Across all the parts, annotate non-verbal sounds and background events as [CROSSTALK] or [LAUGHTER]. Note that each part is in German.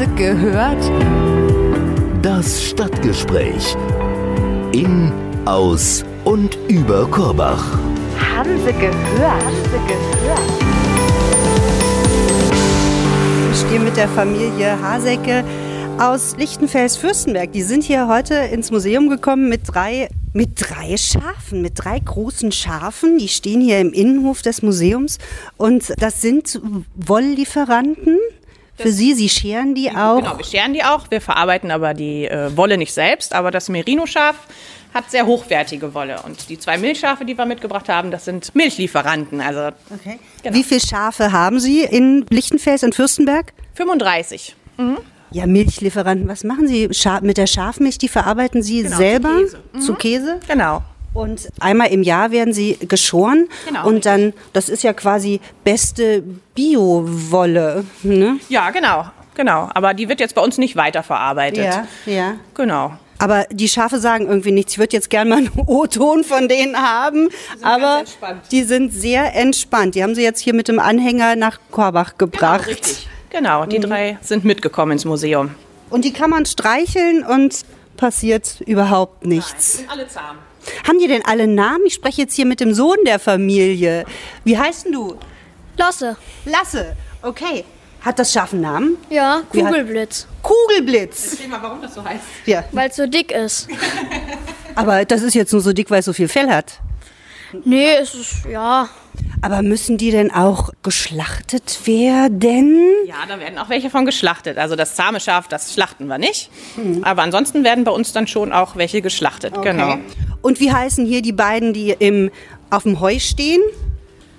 Sie gehört? Das Stadtgespräch. In, aus und über Korbach. Haben Sie gehört? Haben Sie gehört? Ich stehe mit der Familie Hasecke aus Lichtenfels-Fürstenberg. Die sind hier heute ins Museum gekommen mit drei, mit drei Schafen, mit drei großen Schafen. Die stehen hier im Innenhof des Museums. Und das sind Wolllieferanten. Für Sie, Sie scheren die auch. Genau, wir scheren die auch. Wir verarbeiten aber die äh, Wolle nicht selbst. Aber das Merino-Schaf hat sehr hochwertige Wolle. Und die zwei Milchschafe, die wir mitgebracht haben, das sind Milchlieferanten. Also Okay. Genau. Wie viele Schafe haben Sie in Lichtenfels und Fürstenberg? 35. Ja, Milchlieferanten. Was machen Sie mit der Schafmilch? Die verarbeiten Sie Genau, selber zu Käse. zu Käse? Genau. Und einmal im Jahr werden sie geschoren. Genau, Und dann, das ist ja quasi beste Bio-Wolle. Ne? Ja, genau. Genau. Aber die wird jetzt bei uns nicht weiterverarbeitet. ja. Genau. Aber die Schafe sagen irgendwie nichts. Ich würde jetzt gerne mal einen [LAUGHS] O-Ton von denen haben. aber ganz entspannt. die sind sehr entspannt. Die haben sie jetzt hier mit dem Anhänger nach Korbach gebracht. Genau, richtig. Genau, Mhm. die drei sind mitgekommen ins Museum. Und die kann man streicheln und passiert überhaupt nichts. Sind alle zahm. Haben die denn alle Namen? Ich spreche jetzt hier mit dem Sohn der Familie. Wie heißt denn du? Lasse. Lasse. Okay. Hat das Schaf einen Namen? Ja, Wie hat- Kugelblitz. Kugelblitz. Erzähl mal, warum das so heißt. Ja, Weil es so dick ist. aber das ist jetzt nur so dick, weil es so viel Fell hat. Nee, es ist, ja. Aber müssen die denn auch geschlachtet werden? Ja, da werden auch welche von geschlachtet. Also das zahme Schaf, das schlachten wir nicht. Aber ansonsten werden bei uns dann schon auch welche geschlachtet. Genau. Und wie heißen hier die beiden, die im, auf dem Heu stehen?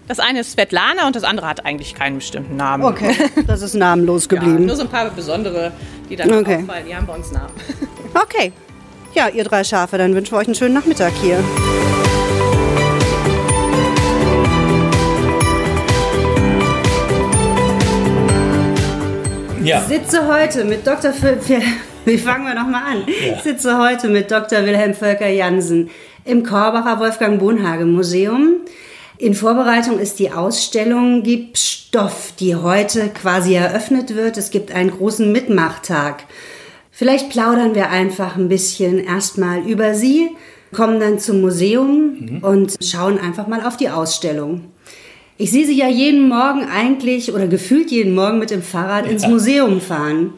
Das eine ist Svetlana und das andere hat eigentlich keinen bestimmten Namen. Okay, [LAUGHS] das ist namenlos Ja, geblieben. nur so ein paar besondere, die dann Okay. auffallen. Die haben bei uns Namen. Okay. Ja, ihr drei Schafe, dann wünschen wir euch einen schönen Nachmittag hier. Ja, sitze heute mit Dr. Wie fangen wir nochmal an? Ich sitze heute mit Dr. [LAUGHS] Wilhelm Völker Jansen im Korbacher Wolfgang Bonhage Museum. In Vorbereitung ist die Ausstellung Gib Stoff, die heute quasi eröffnet wird. Es gibt einen großen Mitmachtag. Vielleicht plaudern wir einfach ein bisschen erstmal über Sie, kommen dann zum Museum und schauen einfach mal auf die Ausstellung. Ich sehe Sie ja jeden Morgen eigentlich oder gefühlt jeden Morgen mit dem Fahrrad ins Museum fahren.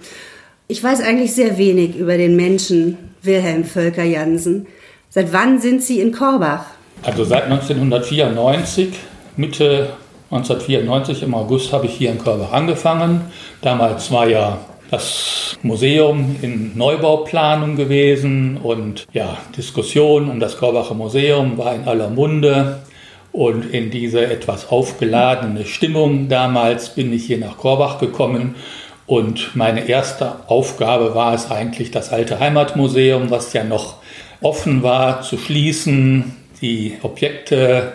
Ich weiß eigentlich sehr wenig über den Menschen Wilhelm Völker Jansen. Seit wann sind Sie in Korbach? also seit 1994, Mitte 1994 im August habe ich hier in Körbach angefangen. Damals war ja das Museum in Neubauplanung gewesen und ja, Diskussion um das Körbacher Museum war in aller Munde. Und in diese etwas aufgeladene Stimmung damals bin ich hier nach Korbach gekommen. Und meine erste Aufgabe war es eigentlich, das alte Heimatmuseum, was ja noch offen war, zu schließen, die Objekte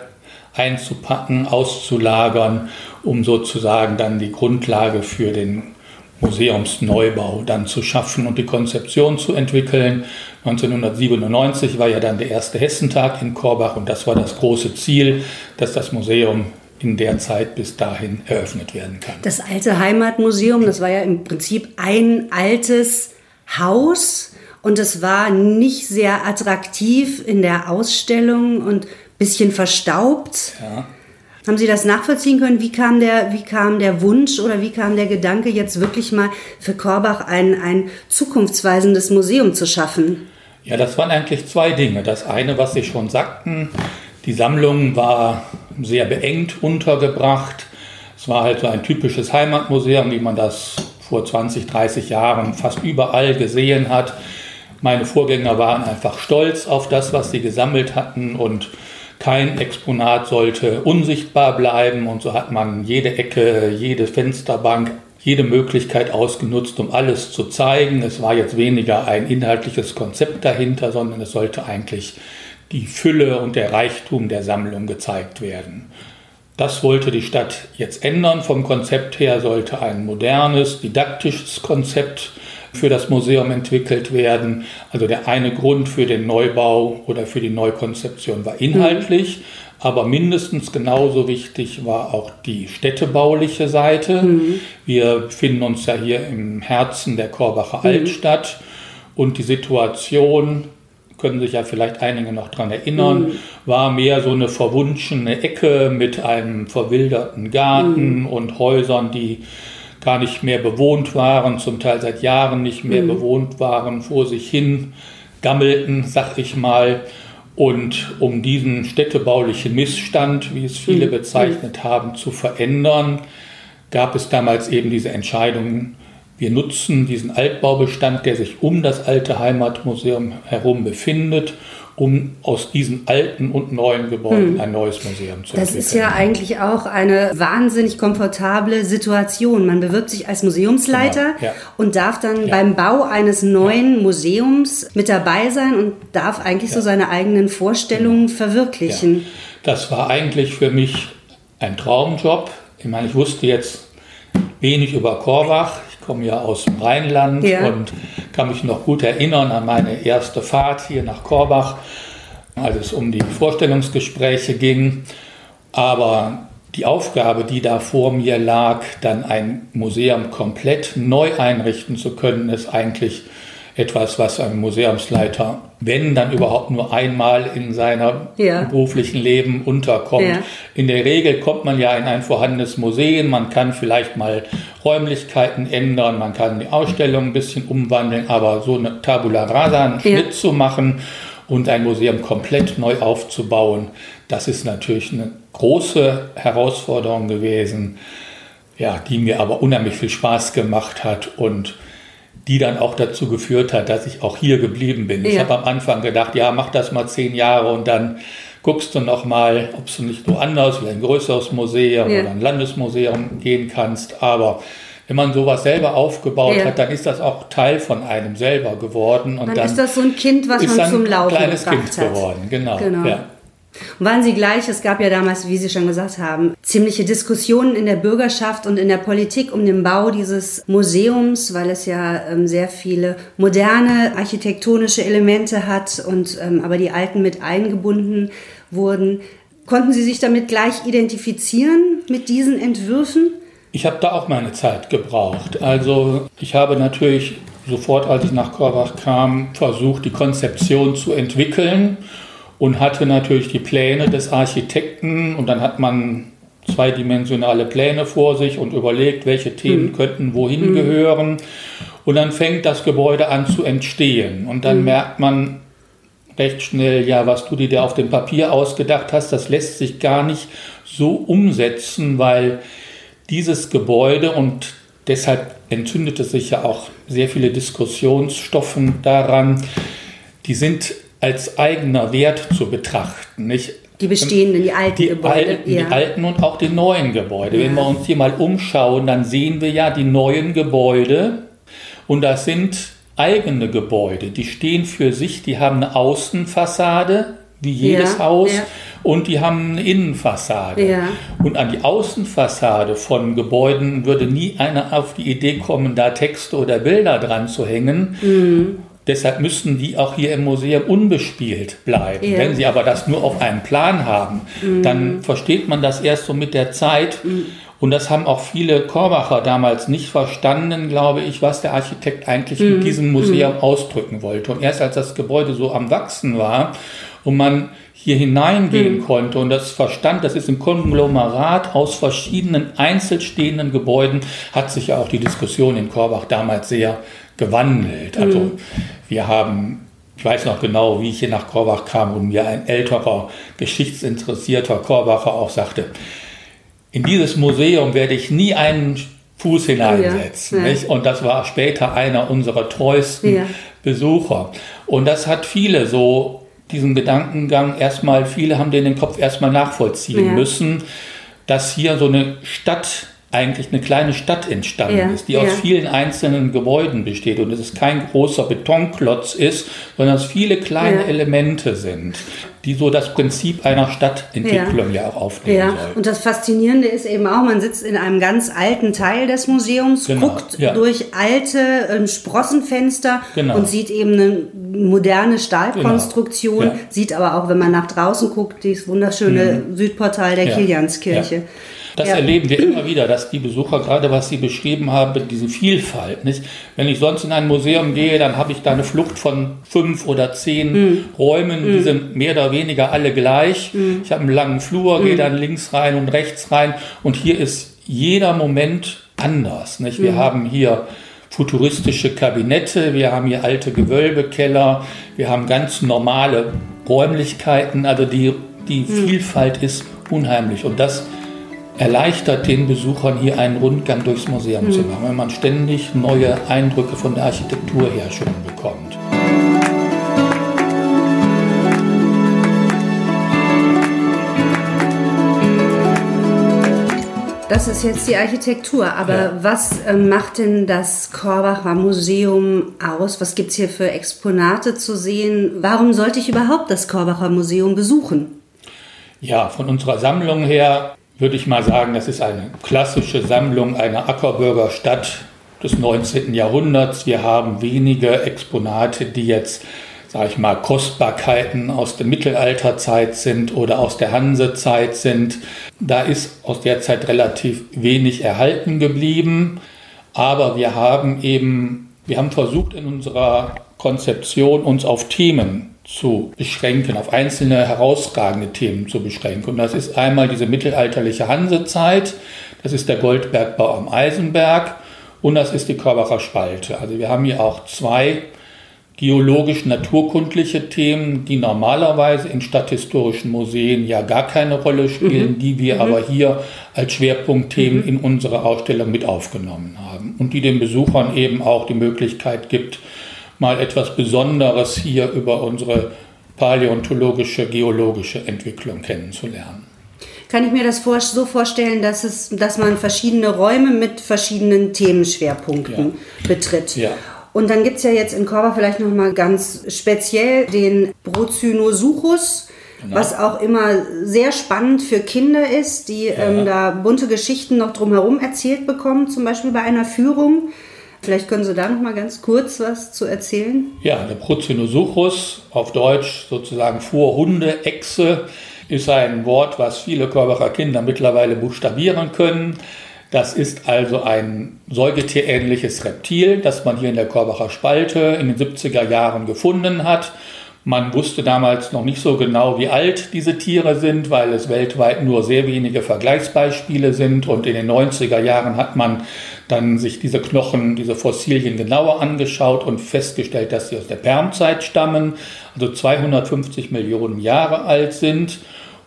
einzupacken, auszulagern, um sozusagen dann die Grundlage für den Museumsneubau dann zu schaffen und die Konzeption zu entwickeln. 1997 war ja dann der erste Hessentag in Korbach und das war das große Ziel, dass das Museum in der Zeit bis dahin eröffnet werden kann. Das alte Heimatmuseum, das war ja im Prinzip ein altes Haus und es war nicht sehr attraktiv in der Ausstellung und bisschen verstaubt. Ja. Haben Sie das nachvollziehen können? Wie kam der, wie kam der Wunsch oder wie kam der Gedanke, jetzt wirklich mal für Korbach ein, ein zukunftsweisendes Museum zu schaffen? Ja, das waren eigentlich zwei Dinge. Das eine, was Sie schon sagten, die Sammlung war sehr beengt untergebracht. Es war halt so ein typisches Heimatmuseum, wie man das vor 20, 30 Jahren fast überall gesehen hat. Meine Vorgänger waren einfach stolz auf das, was sie gesammelt hatten und kein Exponat sollte unsichtbar bleiben und so hat man jede Ecke, jede Fensterbank, jede Möglichkeit ausgenutzt, um alles zu zeigen. Es war jetzt weniger ein inhaltliches Konzept dahinter, sondern es sollte eigentlich die Fülle und der Reichtum der Sammlung gezeigt werden. Das wollte die Stadt jetzt ändern. Vom Konzept her sollte ein modernes, didaktisches Konzept für das Museum entwickelt werden. Also der eine Grund für den Neubau oder für die Neukonzeption war inhaltlich. Aber mindestens genauso wichtig war auch die städtebauliche Seite. Mhm. Wir befinden uns ja hier im Herzen der Korbacher mhm. Altstadt und die Situation, können sich ja vielleicht einige noch daran erinnern, mhm. war mehr so eine verwunschene Ecke mit einem verwilderten Garten mhm. und Häusern, die gar nicht mehr bewohnt waren, zum Teil seit Jahren nicht mehr mhm. bewohnt waren, vor sich hin gammelten, sag ich mal. Und um diesen städtebaulichen Missstand, wie es viele mhm. bezeichnet haben, zu verändern, gab es damals eben diese Entscheidung, wir nutzen diesen Altbaubestand, der sich um das alte Heimatmuseum herum befindet, um aus diesen alten und neuen Gebäuden hm. ein neues Museum zu das entwickeln. Das ist ja eigentlich auch eine wahnsinnig komfortable Situation. Man bewirbt sich als Museumsleiter genau. ja. und darf dann ja. beim Bau eines neuen ja. Museums mit dabei sein und darf eigentlich so seine eigenen Vorstellungen genau. verwirklichen. Das war eigentlich für mich ein Traumjob. Ich meine, ich wusste jetzt wenig über Korbach komme ja aus dem Rheinland ja. und kann mich noch gut erinnern an meine erste Fahrt hier nach Korbach, als es um die Vorstellungsgespräche ging. Aber die Aufgabe, die da vor mir lag, dann ein Museum komplett neu einrichten zu können, ist eigentlich etwas, was ein Museumsleiter, wenn dann überhaupt nur einmal in seiner ja. beruflichen Leben unterkommt. Ja. In der Regel kommt man ja in ein vorhandenes Museum, man kann vielleicht mal Räumlichkeiten ändern, man kann die Ausstellung ein bisschen umwandeln, aber so eine Tabula rasa, einen ja. Schnitt zu machen und ein Museum komplett neu aufzubauen, das ist natürlich eine große Herausforderung gewesen, ja, die mir aber unheimlich viel Spaß gemacht hat und die dann auch dazu geführt hat, dass ich auch hier geblieben bin. Ja. Ich habe am Anfang gedacht, ja, mach das mal zehn Jahre und dann guckst du noch mal, ob du nicht woanders, wie ein größeres Museum ja. oder ein Landesmuseum gehen kannst. Aber wenn man sowas selber aufgebaut ja. hat, dann ist das auch Teil von einem selber geworden. Und dann, dann ist das so ein Kind, was man zum Laufen gebracht hat. kleines Kind geworden, genau. genau. Ja. Und waren Sie gleich, es gab ja damals, wie Sie schon gesagt haben, ziemliche Diskussionen in der Bürgerschaft und in der Politik um den Bau dieses Museums, weil es ja ähm, sehr viele moderne architektonische Elemente hat und ähm, aber die alten mit eingebunden wurden. Konnten Sie sich damit gleich identifizieren mit diesen Entwürfen? Ich habe da auch meine Zeit gebraucht. Also ich habe natürlich sofort, als ich nach Korbach kam, versucht, die Konzeption zu entwickeln und hatte natürlich die Pläne des Architekten und dann hat man zweidimensionale Pläne vor sich und überlegt, welche Themen mhm. könnten wohin mhm. gehören. Und dann fängt das Gebäude an zu entstehen und dann mhm. merkt man recht schnell, ja, was du dir auf dem Papier ausgedacht hast, das lässt sich gar nicht so umsetzen, weil dieses Gebäude und deshalb entzündete sich ja auch sehr viele Diskussionsstoffen daran, die sind als eigener Wert zu betrachten. Nicht? Die bestehenden, die alten die Gebäude. Alten, ja. Die alten und auch die neuen Gebäude. Ja. Wenn wir uns hier mal umschauen, dann sehen wir ja die neuen Gebäude und das sind eigene Gebäude. Die stehen für sich, die haben eine Außenfassade, wie jedes ja, Haus, und die haben eine Innenfassade. Und an die Außenfassade von Gebäuden würde nie einer auf die Idee kommen, da Texte oder Bilder dran zu hängen. Mhm Deshalb müssten die auch hier im Museum unbespielt bleiben. Ja. Wenn sie aber das nur auf einem Plan haben, mhm. dann versteht man das erst so mit der Zeit. Mhm. Und das haben auch viele Korbacher damals nicht verstanden, glaube ich, was der Architekt eigentlich mhm. mit diesem Museum mhm. ausdrücken wollte. Und erst als das Gebäude so am Wachsen war und man hier hineingehen mhm. konnte und das verstand, das ist ein Konglomerat aus verschiedenen einzelstehenden Gebäuden, hat sich ja auch die Diskussion in Korbach damals sehr gewandelt. Also mhm. wir haben, ich weiß noch genau, wie ich hier nach Korbach kam und mir ein älterer, geschichtsinteressierter Korbacher auch sagte, in dieses Museum werde ich nie einen Fuß hineinsetzen. Ja, ja. Und das war später einer unserer treuesten ja. Besucher. Und das hat viele so, diesen Gedankengang erstmal, viele haben den, den Kopf erstmal nachvollziehen müssen, dass hier so eine Stadt eigentlich eine kleine Stadt entstanden ja, ist, die ja. aus vielen einzelnen Gebäuden besteht und es ist kein großer Betonklotz ist, sondern es viele kleine ja. Elemente sind, die so das Prinzip einer Stadtentwicklung ja, auch aufnehmen ja. soll. Und das Faszinierende ist eben auch, man sitzt in einem ganz alten Teil des Museums, Genau, guckt durch alte ähm, Sprossenfenster Genau. und sieht eben eine moderne Stahlkonstruktion, Genau, sieht aber auch, wenn man nach draußen guckt, dieses wunderschöne Südportal der Mhm. Kilianskirche. Das Ja. erleben wir immer wieder, dass die Besucher, gerade was Sie beschrieben haben, diese Vielfalt. Nicht? Wenn ich sonst in ein Museum gehe, dann habe ich da eine Flucht von fünf oder zehn Mhm. Räumen, die sind mehr oder weniger alle gleich. Mhm. Ich habe einen langen Flur, gehe dann links rein und rechts rein und hier ist jeder Moment anders. Nicht? Mhm. Wir haben hier futuristische Kabinette, wir haben hier alte Gewölbekeller, wir haben ganz normale Räumlichkeiten, also die, die Vielfalt ist unheimlich und das erleichtert den Besuchern hier einen Rundgang durchs Museum zu machen, wenn man ständig neue Eindrücke von der Architektur her schon bekommt. Das ist jetzt die Architektur, aber Ja. was ähm, macht denn das Korbacher Museum aus? Was gibt es hier für Exponate zu sehen? Warum sollte ich überhaupt das Korbacher Museum besuchen? Ja, von unserer Sammlung her würde ich mal sagen, das ist eine klassische Sammlung einer Ackerbürger Stadt des 19. Jahrhunderts. Wir haben wenige Exponate, die jetzt, sage ich mal, Kostbarkeiten aus der Mittelalterzeit sind oder aus der Hansezeit sind. Da ist aus der Zeit relativ wenig erhalten geblieben. Aber wir haben eben, wir haben versucht in unserer Konzeption uns auf Themen zu beschränken, auf einzelne herausragende Themen zu beschränken. Und das ist einmal diese mittelalterliche Hansezeit, das ist der Goldbergbau am Eisenberg und das ist die Körbacher Spalte. Also wir haben hier auch zwei geologisch-naturkundliche Themen, die normalerweise in stadthistorischen Museen ja gar keine Rolle spielen, die wir aber hier als Schwerpunktthemen in unsere Ausstellung mit aufgenommen haben und die den Besuchern eben auch die Möglichkeit gibt, mal etwas Besonderes hier über unsere paläontologische, geologische Entwicklung kennenzulernen. Kann ich mir das so vorstellen, dass, es, dass man verschiedene Räume mit verschiedenen Themenschwerpunkten betritt? Ja. Und dann gibt es ja jetzt in Korba vielleicht nochmal ganz speziell den Brozinosuchus, Genau. was auch immer sehr spannend für Kinder ist, die ähm, da bunte Geschichten noch drumherum erzählt bekommen, zum Beispiel bei einer Führung. Vielleicht können Sie da nochmal ganz kurz was zu erzählen. Ja, der Prozinosuchus, auf Deutsch sozusagen Vorhunde-Echse, ist ein Wort, was viele Körbacher Kinder mittlerweile buchstabieren können. Das ist also ein säugetierähnliches Reptil, das man hier in der Körbacher Spalte in den 70er Jahren gefunden hat. Man wusste damals noch nicht so genau, wie alt diese Tiere sind, weil es weltweit nur sehr wenige Vergleichsbeispiele sind. Und in den 90er Jahren hat man dann sich diese Knochen, diese Fossilien genauer angeschaut und festgestellt, dass sie aus der Permzeit stammen, also 250 Millionen Jahre alt sind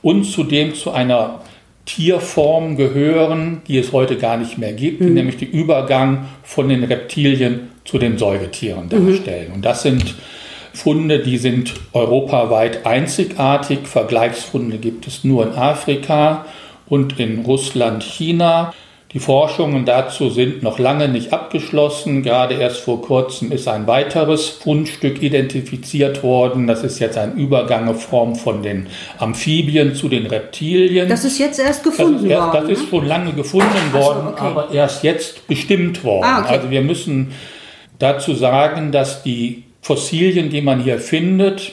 und zudem zu einer Tierform gehören, die es heute gar nicht mehr gibt, die nämlich den Übergang von den Reptilien zu den Säugetieren darstellen. Und das sind Funde, die sind europaweit einzigartig. Vergleichsfunde gibt es nur in Afrika und in Russland, China. Die Forschungen dazu sind noch lange nicht abgeschlossen. Gerade erst vor kurzem ist ein weiteres Fundstück identifiziert worden. Das ist jetzt ein Übergangsform von den Amphibien zu den Reptilien. Das ist jetzt erst Das gefunden ist, erst, worden. das ist ne? schon lange gefunden worden, okay. aber erst jetzt bestimmt worden. Ah, okay. Also wir müssen dazu sagen, dass die Fossilien, die man hier findet,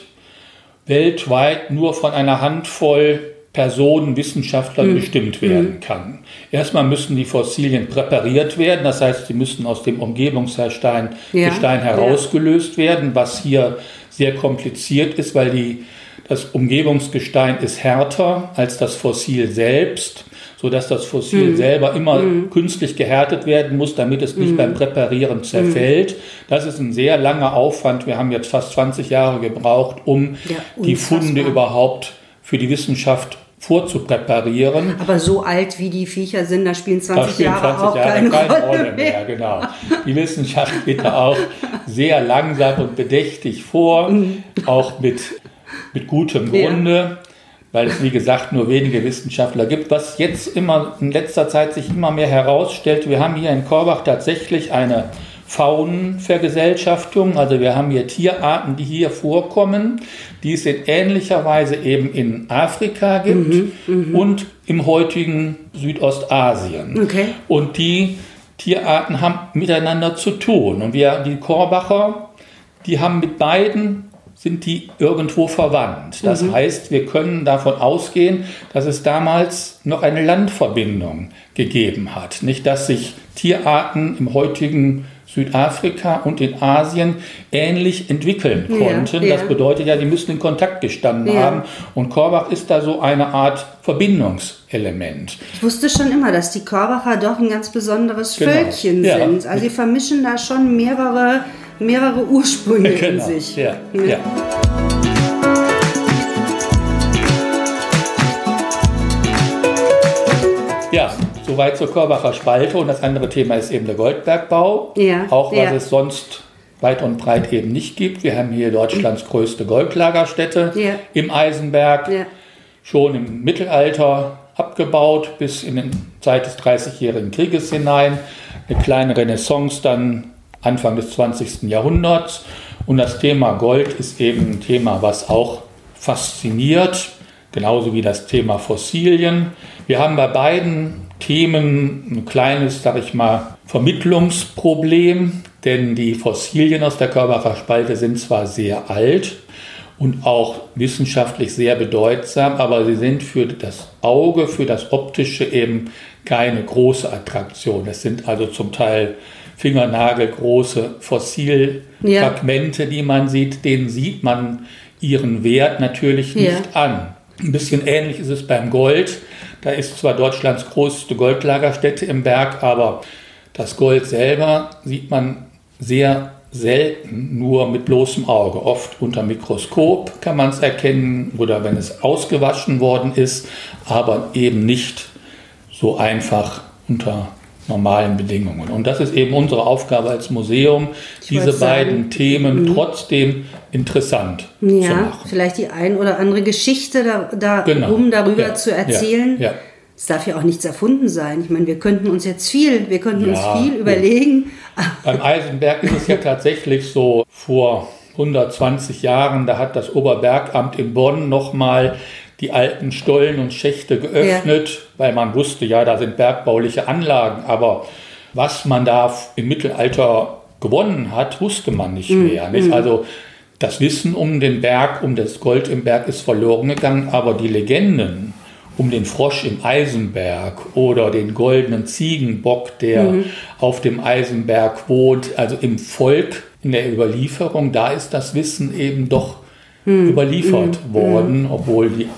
weltweit nur von einer Handvoll Personen, Wissenschaftlern Hm. bestimmt werden kann. Erstmal müssen die Fossilien präpariert werden, das heißt, sie müssen aus dem Umgebungsgestein Ja, Gestein herausgelöst werden, was hier sehr kompliziert ist, weil die, das Umgebungsgestein ist härter als das Fossil selbst, sodass das Fossil selber immer künstlich gehärtet werden muss, damit es nicht beim Präparieren zerfällt. Das ist ein sehr langer Aufwand. Wir haben jetzt fast 20 Jahre gebraucht, um Ja, die. Funde überhaupt für die Wissenschaft vorzupräparieren. Aber so alt wie die Viecher sind, da spielen Da 20 spielen Jahre 20 auch Jahre keine, keine Rolle, Rolle mehr. mehr. Genau. Die Wissenschaft geht da auch sehr langsam und bedächtig vor, auch mit, mit gutem Ja. Weil es, wie gesagt, nur wenige Wissenschaftler gibt. Was jetzt immer in letzter Zeit sich immer mehr herausstellt, wir haben hier in Korbach tatsächlich eine Faunenvergesellschaftung. Also wir haben hier Tierarten, die hier vorkommen, die es in ähnlicher Weise eben in Afrika gibt Mhm, und im heutigen Südostasien. Okay. Und die Tierarten haben miteinander zu tun. Und wir, die Korbacher, die haben mit beiden sind die irgendwo verwandt. Das heißt, wir können davon ausgehen, dass es damals noch eine Landverbindung gegeben hat. Nicht, dass sich Tierarten im heutigen Südafrika und in Asien ähnlich entwickeln Ja, konnten. ja. Das bedeutet ja, die müssen in Kontakt gestanden Ja. haben. Und Korbach ist da so eine Art Verbindungselement. Ich wusste schon immer, dass die Korbacher doch ein ganz besonderes Genau. Völkchen Ja. sind. Also sie vermischen da schon mehrere, mehrere Ursprünge in sich. Ja, Ne? ja. Ja, soweit zur Korbacher Spalte. Und das andere Thema ist eben der Goldbergbau. Ja, Auch was ja. es sonst weit und breit eben nicht gibt. Wir haben hier Deutschlands größte Goldlagerstätte Ja. im Eisenberg. Ja. Schon im Mittelalter abgebaut bis in die Zeit des Dreißigjährigen Krieges hinein. Eine kleine Renaissance dann Anfang des 20. Jahrhunderts. Und das Thema Gold ist eben ein Thema, was auch fasziniert, genauso wie das Thema Fossilien. Wir haben bei beiden Themen ein kleines, sag ich mal, Vermittlungsproblem, denn die Fossilien aus der Körbacher Spalte sind zwar sehr alt, und auch wissenschaftlich sehr bedeutsam, aber sie sind für das Auge, für das Optische eben keine große Attraktion. Es sind also zum Teil fingernagelgroße Fossilfragmente, die man sieht, denen sieht man ihren Wert natürlich Ja. nicht an. Ein bisschen ähnlich ist es beim Gold. Da ist zwar Deutschlands größte Goldlagerstätte im Berg, aber das Gold selber sieht man sehr selten nur mit bloßem Auge. Oft unter Mikroskop kann man es erkennen oder wenn es ausgewaschen worden ist, aber eben nicht so einfach unter normalen Bedingungen. Und das ist eben unsere Aufgabe als Museum, diese wollte sagen, beiden Themen trotzdem interessant zu Ja, machen. vielleicht die ein oder andere Geschichte da, da Genau. rum darüber Ja, zu erzählen. ja. Es darf ja auch nichts erfunden sein. Ich meine, wir könnten uns jetzt viel, wir könnten uns viel überlegen. Beim Eisenberg ist es ja tatsächlich so, vor 120 Jahren, da hat das Oberbergamt in Bonn nochmal die alten Stollen und Schächte geöffnet, weil man wusste, ja, da sind bergbauliche Anlagen, aber was man da im Mittelalter gewonnen hat, wusste man nicht mehr. Nicht? Also das Wissen um den Berg, um das Gold im Berg ist verloren gegangen, aber die Legenden um den Frosch im Eisenberg oder den goldenen Ziegenbock, der auf dem Eisenberg wohnt, also im Volk, in der Überlieferung, da ist das Wissen eben doch überliefert worden, obwohl die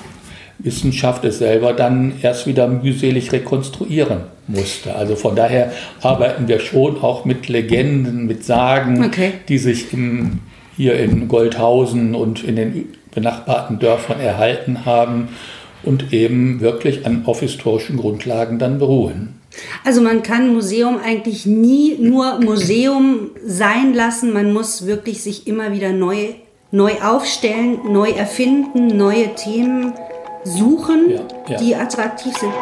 Wissenschaft es selber dann erst wieder mühselig rekonstruieren musste. Also von daher arbeiten wir schon auch mit Legenden, mit Sagen, Okay. die sich im, hier in Goldhausen und in den benachbarten Dörfern erhalten haben und eben wirklich an, auf historischen Grundlagen dann beruhen. Also man kann Museum eigentlich nie nur Museum sein lassen. Man muss wirklich sich immer wieder neu, neu aufstellen, neu erfinden, neue Themen suchen, Ja, ja. die attraktiv sind.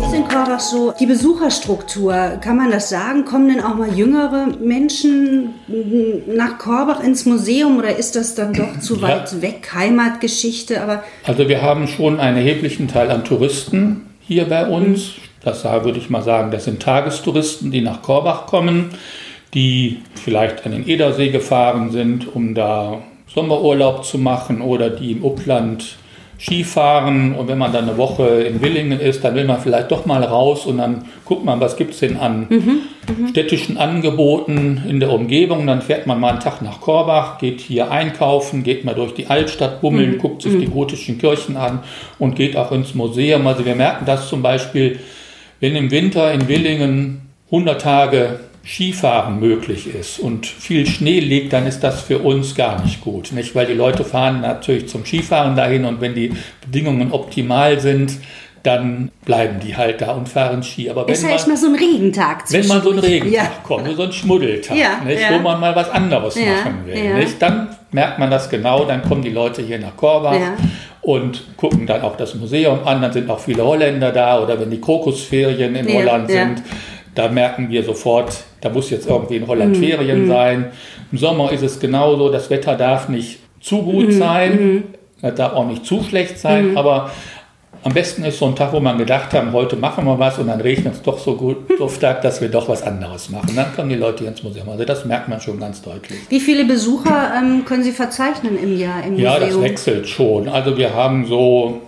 Ist in Korbach so die Besucherstruktur, kann man das sagen? Kommen denn auch mal jüngere Menschen nach Korbach ins Museum oder ist das dann doch zu Ja. weit weg, Heimatgeschichte? Aber Also wir haben schon einen erheblichen Teil an Touristen hier bei uns. Das da würde ich mal sagen, das sind Tagestouristen, die nach Korbach kommen, die vielleicht an den Edersee gefahren sind, um da Sommerurlaub zu machen oder die im Upland Skifahren und wenn man dann eine Woche in Willingen ist, dann will man vielleicht doch mal raus und dann guckt man, was gibt es denn an städtischen Angeboten in der Umgebung. Dann fährt man mal einen Tag nach Korbach, geht hier einkaufen, geht mal durch die Altstadt bummeln, guckt sich die gotischen Kirchen an und geht auch ins Museum. Also wir merken das zum Beispiel, wenn im Winter in Willingen 100 Tage Skifahren möglich ist und viel Schnee liegt, dann ist das für uns gar nicht gut. Nicht? Weil die Leute fahren natürlich zum Skifahren dahin und wenn die Bedingungen optimal sind, dann bleiben die halt da und fahren Ski. Aber wenn Ist man, erstmal so ein Regentag wenn man so zwischendurch. Regentag Ja. kommt, so einen Schmuddeltag, Ja, nicht, ja. wo man mal was anderes machen will, nicht, dann merkt man das genau, dann kommen die Leute hier nach Korbach. Und gucken dann auch das Museum an, dann sind auch viele Holländer da oder wenn die Krokusferien in Ja, Holland ja. sind, da merken wir sofort, da muss jetzt irgendwie in Holland Mhm, Ferien sein. Im Sommer ist es genauso, das Wetter darf nicht zu gut Mhm, sein, es darf auch nicht zu schlecht sein, aber am besten ist so ein Tag, wo man gedacht haben, heute machen wir was und dann regnet es doch so gut, [LAUGHS] so stark, dass wir doch was anderes machen. Dann kommen die Leute hier ins Museum. Also das merkt man schon ganz deutlich. Wie viele Besucher ähm, können Sie verzeichnen im Jahr im Ja, das Museum? wechselt schon. Also wir haben so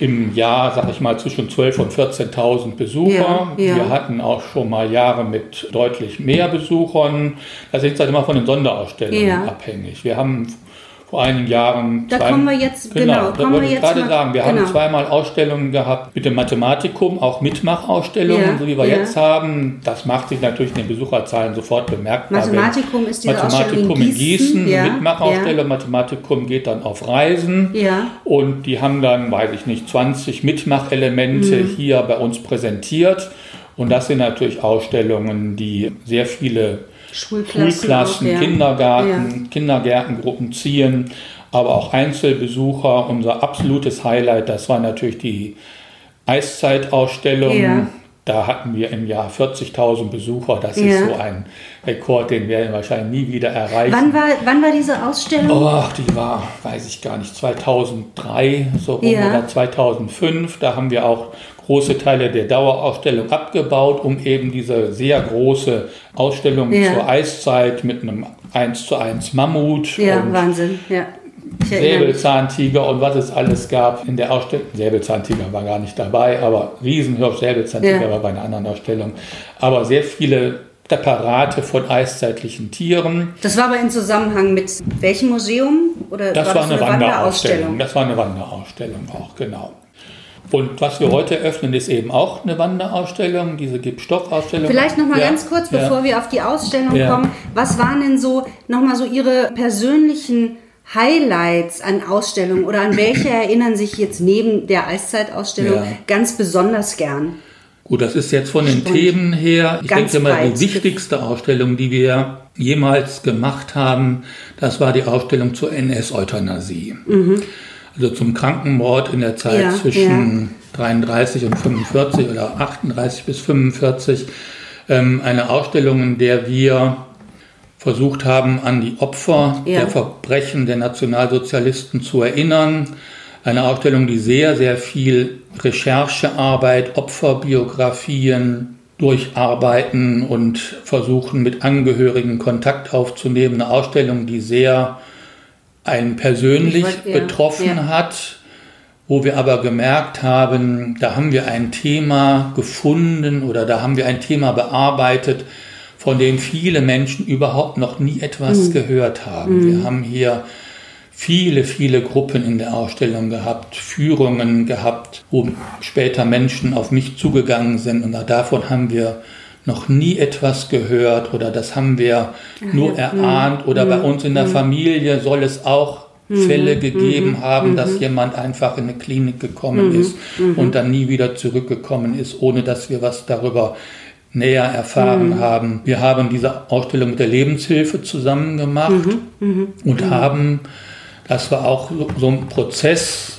im Jahr, sag ich mal, zwischen 12.000 und 14.000 Besucher. Ja, ja. Wir hatten auch schon mal Jahre mit deutlich mehr Besuchern. Das ist halt immer von den Sonderausstellungen Ja. abhängig. Wir haben vor einigen Jahren... Da kommen wir jetzt- genau, da kommen wollte ich gerade mal- sagen, wir genau. haben zweimal Ausstellungen gehabt mit dem Mathematikum, auch Mitmachausstellungen, Ja, so wie wir ja. jetzt haben. Das macht sich natürlich in den Besucherzahlen sofort bemerkbar. Mathematikum ist diese Mathematikum Ausstellung in in Gießen, Gießen, ja, Mitmachausstellung. Mathematikum geht dann auf Reisen. Und die haben dann, weiß ich nicht, 20 Mitmachelemente Mhm. hier bei uns präsentiert. Und das sind natürlich Ausstellungen, die sehr viele Schulklassen, Schulklassen, auch, ja. Kindergarten, Kindergärtengruppen ziehen, aber auch Einzelbesucher. Unser absolutes Highlight, das war natürlich die Eiszeitausstellung. Ja. Da hatten wir im Jahr 40.000 Besucher. Das Ja. ist so ein Rekord, den werden wir wahrscheinlich nie wieder erreichen. Wann war, wann war diese Ausstellung? Oh, die war, weiß ich gar nicht, 2003 so Ja. oder 2005. Da haben wir auch große Teile der Dauerausstellung abgebaut, um eben diese sehr große Ausstellung Ja. zur Eiszeit mit einem 1 zu 1 Mammut ja, und Wahnsinn. Ja. Säbelzahntiger und was es alles gab in der Ausstellung. Säbelzahntiger war gar nicht dabei, aber Riesenhirsch, Säbelzahntiger Ja. war bei einer anderen Ausstellung. Aber sehr viele Präparate von eiszeitlichen Tieren. Das war aber in Zusammenhang mit welchem Museum? Oder Das war war das eine Wanderausstellung. Das war eine Wanderausstellung auch, genau. Und was wir heute öffnen, ist eben auch eine Wanderausstellung, diese Gipsstoffausstellung. Vielleicht noch mal Ja, ganz kurz, ja. bevor wir auf die Ausstellung Ja. kommen. Was waren denn so noch mal so Ihre persönlichen Highlights an Ausstellungen oder an welche [CLEARS THROAT] erinnern sich jetzt neben der Eiszeitausstellung Ja. ganz besonders gern? Gut, das ist jetzt von den Spannend. Themen her, ich Ganz denke mal, die wichtigste Ausstellung, die wir jemals gemacht haben, das war die Ausstellung zur NS-Euthanasie. Also zum Krankenmord in der Zeit. Ja, zwischen 33 und 45 oder 38 bis 45. Ähm, eine Ausstellung, in der wir versucht haben, an die Opfer Ja. der Verbrechen der Nationalsozialisten zu erinnern. Eine Ausstellung, die sehr, sehr viel Recherchearbeit, Opferbiografien durcharbeiten und versuchen, mit Angehörigen Kontakt aufzunehmen. Eine Ausstellung, die sehr einen persönlich Ich wollt- ja, betroffen ja. hat, wo wir aber gemerkt haben, da haben wir ein Thema gefunden oder da haben wir ein Thema bearbeitet, von dem viele Menschen überhaupt noch nie etwas gehört haben. Wir haben hier viele, viele Gruppen in der Ausstellung gehabt, Führungen gehabt, wo später Menschen auf mich zugegangen sind und davon haben wir noch nie etwas gehört oder das haben wir nur erahnt oder bei uns in der Familie soll es auch Fälle gegeben haben, dass jemand einfach in eine Klinik gekommen ist und dann nie wieder zurückgekommen ist, ohne dass wir was darüber näher erfahren haben. Wir haben diese Ausstellung mit der Lebenshilfe zusammen gemacht und haben, das war auch so- so ein Prozess,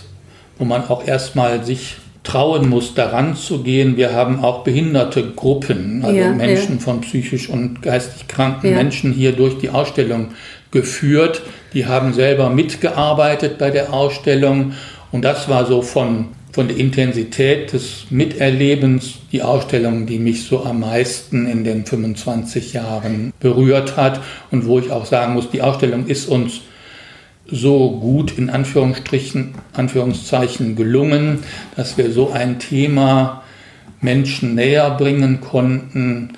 wo man auch erstmal sich trauen muss, daran zu gehen. Wir haben auch behinderte Gruppen, also Ja, Menschen von psychisch und geistig kranken Ja. Menschen hier durch die Ausstellung geführt. Die haben selber mitgearbeitet bei der Ausstellung und das war so von, von der Intensität des Miterlebens die Ausstellung, die mich so am meisten in den 25 Jahren berührt hat und wo ich auch sagen muss, die Ausstellung ist uns so gut in Anführungsstrichen, Anführungszeichen gelungen, dass wir so ein Thema Menschen näher bringen konnten,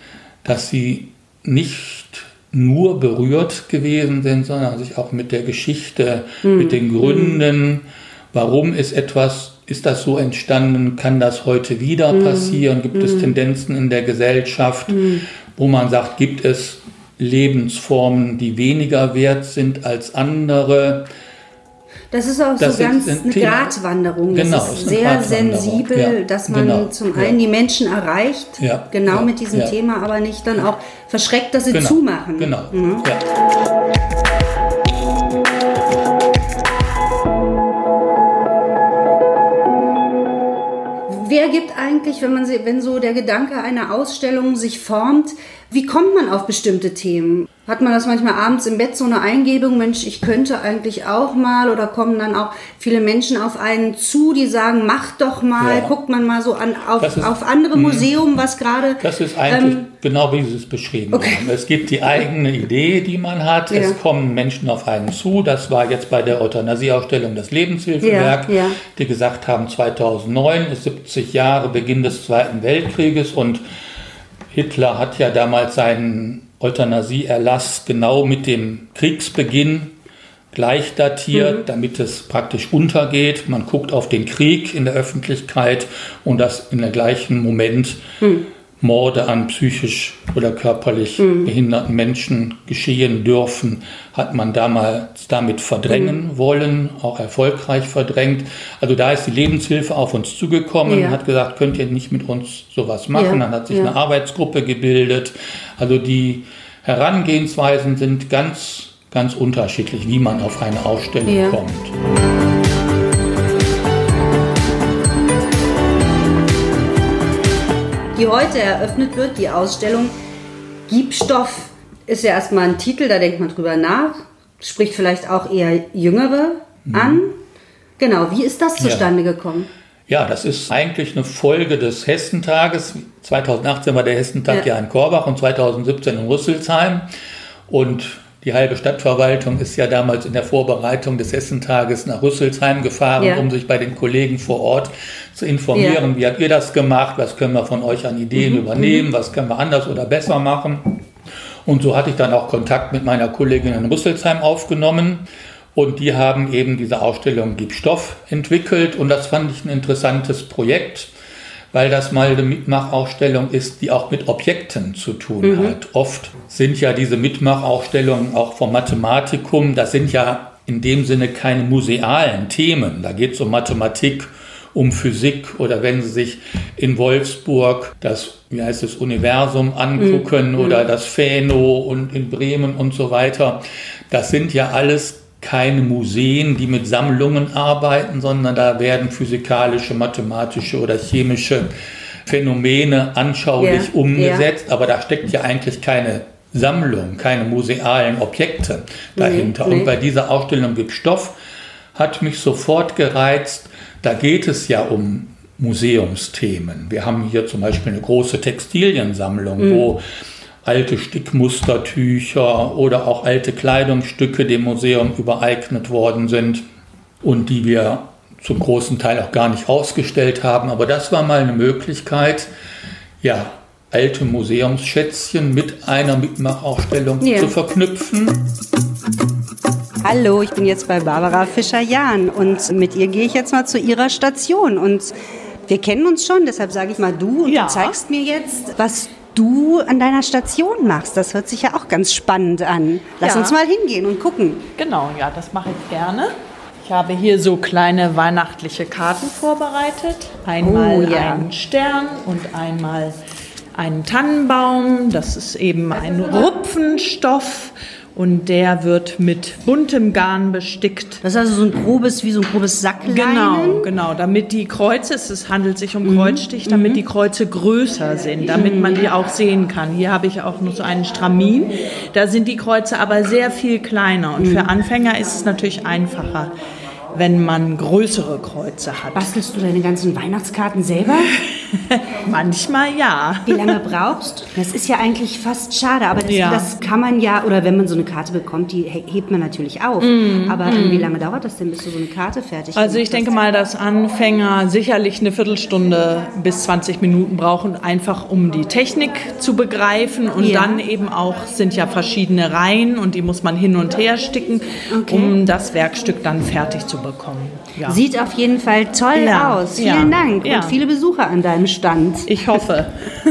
dass sie nicht nur berührt gewesen sind, sondern sich auch mit der Geschichte, mit den Gründen, warum ist etwas, ist das so entstanden, kann das heute wieder passieren, gibt es Tendenzen in der Gesellschaft, wo man sagt, gibt es Lebensformen, die weniger wert sind als andere. Das ist auch Das so ist ganz ein eine Thema. Gratwanderung. Genau, das ist ist eine sehr sensibel, Ja, dass man genau, zum ja. einen die Menschen erreicht, Ja, genau ja, mit diesem ja. Thema, aber nicht dann auch verschreckt, dass sie Genau, zumachen. Genau. Mhm. Ja. Wer gibt eigentlich, wenn man sie, wenn so der Gedanke einer Ausstellung sich formt, wie kommt man auf bestimmte Themen? Hat man das manchmal abends im Bett so eine Eingebung, Mensch, ich könnte eigentlich auch mal oder kommen dann auch viele Menschen auf einen zu, die sagen, mach doch mal, Ja. guckt man mal so an auf, ist- auf andere Mhm. Museum, was gerade Das ist eigentlich ähm, genau wie Sie es beschrieben okay. haben. Es gibt die eigene Idee, die man hat. Ja. Es kommen Menschen auf einen zu. Das war jetzt bei der Euthanasieausstellung das Lebenshilfewerk, Ja, ja. die gesagt haben, 2009 ist 70 Jahre Beginn des Zweiten Weltkrieges und Hitler hat ja damals seinen Euthanasieerlass genau mit dem Kriegsbeginn gleich datiert, damit es praktisch untergeht. Man guckt auf den Krieg in der Öffentlichkeit und dass in der gleichen Moment Morde an psychisch oder körperlich behinderten Menschen geschehen dürfen, hat man damals damit verdrängen wollen, auch erfolgreich verdrängt. Also da ist die Lebenshilfe auf uns zugekommen, Ja. hat gesagt, könnt ihr nicht mit uns sowas machen. Ja, Dann hat sich ja. eine Arbeitsgruppe gebildet. Also die Herangehensweisen sind ganz, ganz unterschiedlich, wie man auf eine Ausstellung kommt. Die heute eröffnet wird, die Ausstellung Gibstoff, ist ja erstmal ein Titel, da denkt man drüber nach, spricht vielleicht auch eher Jüngere an. Genau, wie ist das zustande gekommen? Ja, das ist eigentlich eine Folge des Hessentages. 2018 war der Hessentag Ja. ja, in Korbach und 2017 in Rüsselsheim. Und die halbe Stadtverwaltung ist ja damals in der Vorbereitung des Hessentages nach Rüsselsheim gefahren, Ja. um sich bei den Kollegen vor Ort zu informieren. Wie habt ihr das gemacht? Was können wir von euch an Ideen Mhm, übernehmen? Was können wir anders oder besser machen? Und so hatte ich dann auch Kontakt mit meiner Kollegin in Rüsselsheim aufgenommen. Und die haben eben diese Ausstellung Gib Stoff entwickelt. Und das fand ich ein interessantes Projekt, weil das mal eine Mitmachausstellung ist, die auch mit Objekten zu tun hat. Oft sind ja diese Mitmachausstellungen auch vom Mathematikum, das sind ja in dem Sinne keine musealen Themen. Da geht es um Mathematik, um Physik oder wenn Sie sich in Wolfsburg das, wie heißt es, Universum angucken oder das Phäno und in Bremen und so weiter. Das sind ja alles keine Museen, die mit Sammlungen arbeiten, sondern da werden physikalische, mathematische oder chemische Phänomene anschaulich Ja, umgesetzt, aber da steckt ja eigentlich keine Sammlung, keine musealen Objekte dahinter. nee. Und bei dieser Ausstellung gibt Stoff hat mich sofort gereizt. Da geht es ja um Museumsthemen. Wir haben hier zum Beispiel eine große Textiliensammlung, wo alte Stickmustertücher oder auch alte Kleidungsstücke dem Museum übereignet worden sind und die wir zum großen Teil auch gar nicht ausgestellt haben. Aber das war mal eine Möglichkeit, ja, alte Museumsschätzchen mit einer Mitmachausstellung Ja. zu verknüpfen. Hallo, ich bin jetzt bei Barbara Fischer-Jahn und mit ihr gehe ich jetzt mal zu ihrer Station. Und wir kennen uns schon, deshalb sage ich mal du und Ja. du zeigst mir jetzt, was du an deiner Station machst. Das hört sich ja auch ganz spannend an. Lass Ja. uns mal hingehen und gucken. Genau, ja, das mache ich gerne. Ich habe hier so kleine weihnachtliche Karten vorbereitet. Einmal Oh, ja. einen Stern und einmal einen Tannenbaum. Das ist eben ein Rupfenstoff und der wird mit buntem Garn bestickt. Das ist also so ein grobes, wie so ein grobes Sackleinen. Genau, genau, damit die Kreuze, es handelt sich um Kreuzstich, damit die Kreuze größer sind, damit man die auch sehen kann. Hier habe ich auch noch so einen Stramin, da sind die Kreuze aber sehr viel kleiner und für Anfänger ist es natürlich einfacher, wenn man größere Kreuze hat. Bastelst du deine ganzen Weihnachtskarten selber? [LAUGHS] [LAUGHS] Manchmal ja. Wie lange brauchst du? Das ist ja eigentlich fast schade, aber das, Ja. das kann man ja, oder wenn man so eine Karte bekommt, die he- hebt man natürlich auf. aber ähm, wie lange dauert das denn, bis du so eine Karte fertig Mhm, Also ich denke hast? mal, dass Anfänger sicherlich eine Viertelstunde bis 20 Minuten brauchen, einfach um die Technik zu begreifen. Und Ja. dann eben auch sind ja verschiedene Reihen und die muss man hin und her sticken, Okay. um das Werkstück dann fertig zu bekommen. Ja. Sieht auf jeden Fall toll Ja, aus. ja, Vielen Dank ja. und viele Besucher an deinem Stand. Ich hoffe. [LAUGHS]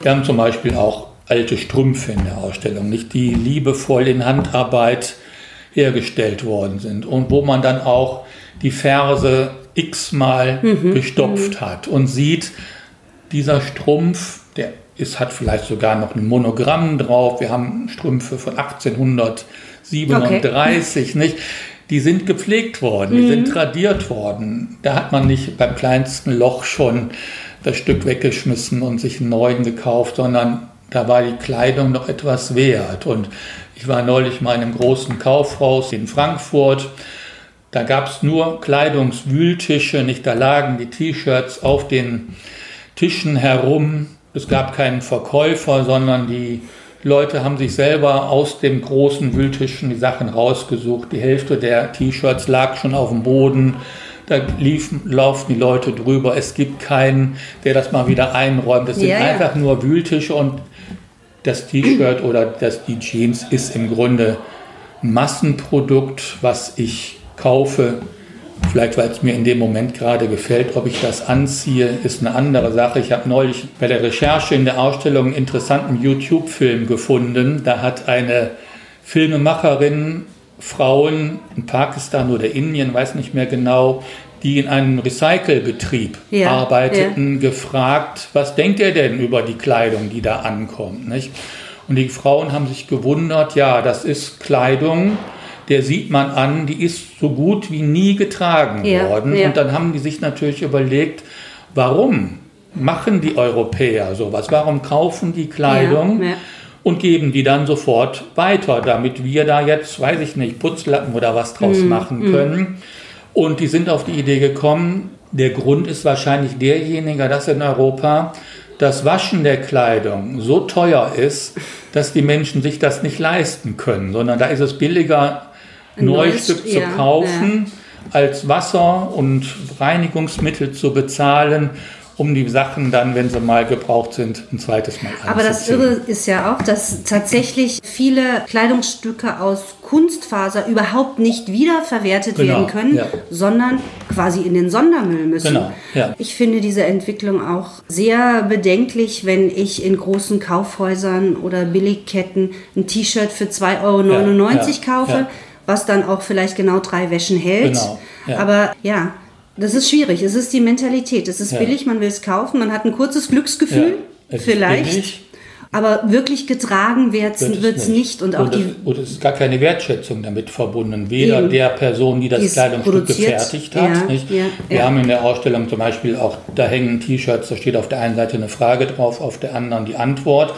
Wir haben zum Beispiel auch alte Strümpfe in der Ausstellung, nicht die liebevoll in Handarbeit hergestellt worden sind und wo man dann auch die Ferse x-mal Mhm. gestopft hat und sieht, dieser Strumpf, der ist, hat vielleicht sogar noch ein Monogramm drauf. Wir haben Strümpfe von 1837, nicht? Die sind gepflegt worden, die Mhm. sind tradiert worden. Da hat man nicht beim kleinsten Loch schon das Stück weggeschmissen und sich einen neuen gekauft, sondern da war die Kleidung noch etwas wert. Und ich war neulich mal in einem großen Kaufhaus in Frankfurt. Da gab es nur Kleidungswühltische, nicht da lagen die T-Shirts auf den Tischen herum. Es gab keinen Verkäufer, sondern die Leute haben sich selber aus dem großen Wühltischen die Sachen rausgesucht. Die Hälfte der T-Shirts lag schon auf dem Boden. Da liefen, laufen die Leute drüber. Es gibt keinen, der das mal wieder einräumt. Es sind Ja, ja. einfach nur Wühltische und das T-Shirt oder das, die Jeans ist im Grunde ein Massenprodukt, was ich kaufe. Vielleicht, weil es mir in dem Moment gerade gefällt, ob ich das anziehe, ist eine andere Sache. Ich habe neulich bei der Recherche in der Ausstellung einen interessanten YouTube-Film gefunden. Da hat eine Filmemacherin Frauen in Pakistan oder Indien, weiß nicht mehr genau, die in einem Recycelbetrieb Ja, arbeiteten, gefragt, was denkt ihr denn über die Kleidung, die da ankommt? Nicht? Und die Frauen haben sich gewundert, ja, das ist Kleidung, der sieht man an, die ist so gut wie nie getragen Ja, worden. ja. Und dann haben die sich natürlich überlegt, warum machen die Europäer sowas? Warum kaufen die Kleidung? Ja, und geben die dann sofort weiter, damit wir da jetzt, weiß ich nicht, Putzlappen oder was draus Mhm, machen können. Und die sind auf die Idee gekommen, der Grund ist wahrscheinlich derjenige, dass in Europa das Waschen der Kleidung so teuer ist, dass die Menschen sich das nicht leisten können, sondern da ist es billiger, ein neues Stück zu ja, kaufen, als Wasser und Reinigungsmittel zu bezahlen, um die Sachen dann, wenn sie mal gebraucht sind, ein zweites Mal Aber das anzuziehen. Irre ist ja auch, dass tatsächlich viele Kleidungsstücke aus Kunstfaser überhaupt nicht wiederverwertet Genau, werden können, ja. sondern quasi in den Sondermüll müssen. Genau, ja. Ich finde diese Entwicklung auch sehr bedenklich, wenn ich in großen Kaufhäusern oder Billigketten ein T-Shirt für 2,99 Euro Ja, ja, kaufe, ja. Was dann auch vielleicht genau drei Wäschen hält. Genau, ja. Aber ja. Das ist schwierig. Es ist die Mentalität. Es ist Ja. billig, man will es kaufen, man hat ein kurzes Glücksgefühl. Ja, Vielleicht. Aber wirklich getragen wird es nicht. Und auch und, die, es, und es ist gar keine Wertschätzung damit verbunden. Weder Eben. der Person, die das Die Kleidungsstück gefertigt hat. Ja, nicht? ja, Wir ja. haben in der Ausstellung zum Beispiel auch, da hängen T-Shirts, da steht auf der einen Seite eine Frage drauf, auf der anderen die Antwort.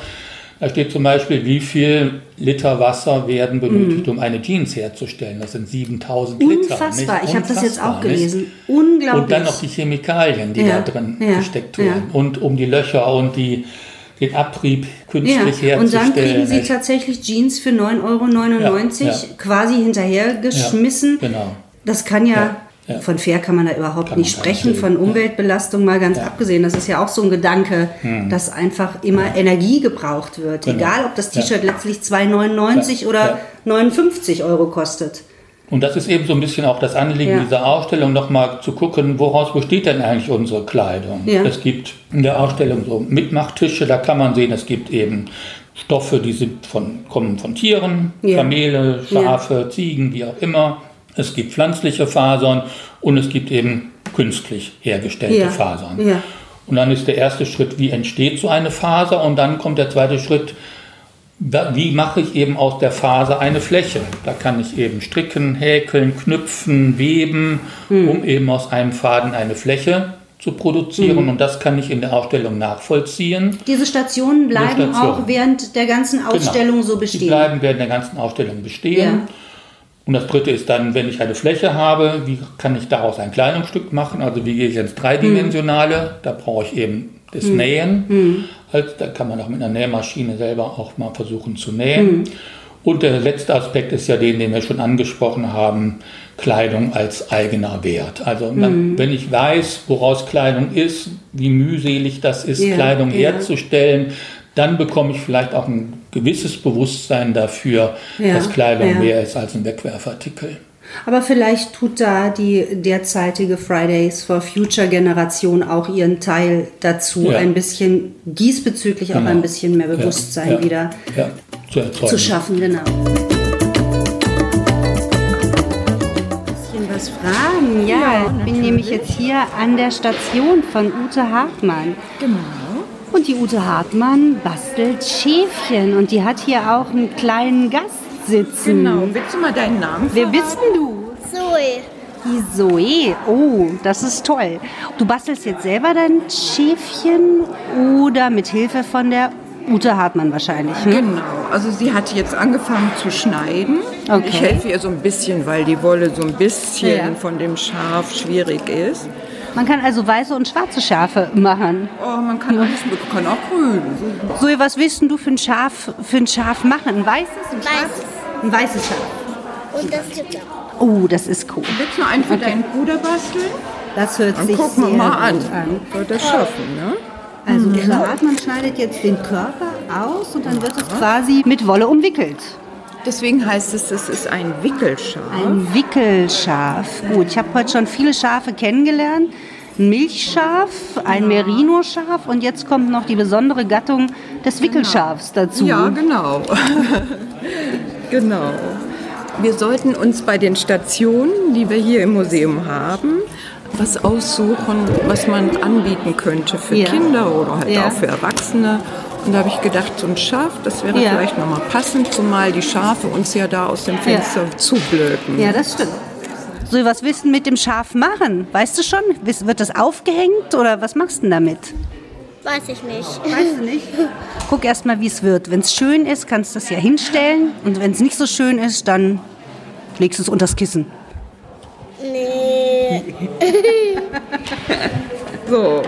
Da steht zum Beispiel, wie viel Liter Wasser werden benötigt, um eine Jeans herzustellen. Das sind 7000 Liter. Mhm. unfassbar. nicht? Ich habe das jetzt auch nicht? gelesen. Unglaublich. Und dann noch die Chemikalien, die Ja, da drin ja, gesteckt ja. werden. Und um die Löcher und die, den Abrieb künstlich ja, und herzustellen. dann kriegen sie nicht? tatsächlich Jeans für 9,99 Euro Ja, ja. quasi hinterhergeschmissen. Ja, genau. Das kann ja, Ja, ja. von fair kann man da überhaupt Kann nicht sprechen, von Ja. Umweltbelastung mal ganz Ja. Abgesehen. Das ist ja auch so ein Gedanke, dass einfach immer Energie gebraucht wird. Genau. Egal, ob das Ja. T-Shirt letztlich 2,99 Ja, oder ja. 59 Euro kostet. Und das ist eben so ein bisschen auch das Anliegen Ja. dieser Ausstellung, nochmal zu gucken, woraus besteht denn eigentlich unsere Kleidung. Ja. Es gibt in der Ausstellung so Mitmachtische, da kann man sehen, es gibt eben Stoffe, die sind von, kommen von Tieren, Ja. Kamele, Schafe, Ziegen, wie auch immer. Es gibt pflanzliche Fasern und es gibt eben künstlich hergestellte Ja. Fasern. Ja. Und dann ist der erste Schritt, wie entsteht so eine Faser? Und dann kommt der zweite Schritt, wie mache ich eben aus der Faser eine Fläche? Da kann ich eben stricken, häkeln, knüpfen, weben, Hm. um eben aus einem Faden eine Fläche zu produzieren. Hm. Und das kann ich in der Ausstellung nachvollziehen. Diese Stationen bleiben Station. auch während der ganzen Ausstellung so Die bestehen. bleiben während der ganzen Ausstellung bestehen. Ja. Und das dritte ist dann, wenn ich eine Fläche habe, wie kann ich daraus ein Kleidungsstück machen? Also wie gehe ich ins Dreidimensionale? Da brauche ich eben das Nähen. Also, da kann man auch mit einer Nähmaschine selber auch mal versuchen zu nähen. Und der letzte Aspekt ist ja den, den wir schon angesprochen haben, Kleidung als eigener Wert. Also man, wenn ich weiß, woraus Kleidung ist, wie mühselig das ist, Ja, Kleidung ja. herzustellen, dann bekomme ich vielleicht auch ein gewisses Bewusstsein dafür, Ja, dass Kleidung ja. mehr ist als ein Wegwerfartikel. Aber vielleicht tut da die derzeitige Fridays for Future Generation auch ihren Teil dazu, Ja. ein bisschen diesbezüglich auch Genau. ein bisschen mehr Bewusstsein ja, wieder ja, zu, erzeugen. zu schaffen, genau. Bisschen was fragen, ja. ich bin nämlich jetzt hier an der Station von Ute Hartmann. Genau. Und die Ute Hartmann bastelt Schäfchen und die hat hier auch einen kleinen Gast sitzen. Genau. Willst du mal deinen Namen Wer bist denn du? Zoe. Die Zoe. Oh, das ist toll. Du bastelst jetzt selber dein Schäfchen oder mit Hilfe von der Ute Hartmann wahrscheinlich. Ne? Genau, also sie hat jetzt angefangen zu schneiden. Okay. Ich helfe ihr so ein bisschen, weil die Wolle so ein bisschen Ja. von dem Schaf schwierig ist. Man kann also weiße und schwarze Schafe machen. Oh, man kann alles, man kann auch grün. Zoe, was willst du für ein Schaf, für ein Schaf machen? Ein weißes, ein schwarzes? Ein weißes Schaf. Und das gibt auch. Oh, das ist cool. Willst du einen für deinen Bruder basteln? Das hört Dann sich gucken wir sehr mal an. gut an. Wird das schaffen, ne? Also Ute Hartmann schneidet jetzt den Körper aus und dann wird es quasi mit Wolle umwickelt. Deswegen heißt es, es ist ein Wickelschaf. Ein Wickelschaf. Gut, ich habe heute schon viele Schafe kennengelernt. Ein Milchschaf, ein Merino-Schaf und jetzt kommt noch die besondere Gattung des Wickelschafs dazu. Ja, genau. [LAUGHS] genau. Wir sollten uns bei den Stationen, die wir hier im Museum haben, was aussuchen, was man anbieten könnte für Ja. Kinder oder halt Ja. auch für Erwachsene. Und da habe ich gedacht, so ein Schaf, das wäre Ja. vielleicht nochmal passend, zumal die Schafe uns ja da aus dem Fenster zublöken. Ja, das stimmt. So, was willst du mit dem Schaf machen? Weißt du schon? Wird das aufgehängt oder was machst du denn damit? Weiß ich nicht. Weißt du nicht? Guck erst mal, wie es wird. Wenn es schön ist, kannst du es ja hinstellen. Und wenn es nicht so schön ist, dann legst du es unters Kissen. Nee. [LAUGHS] So,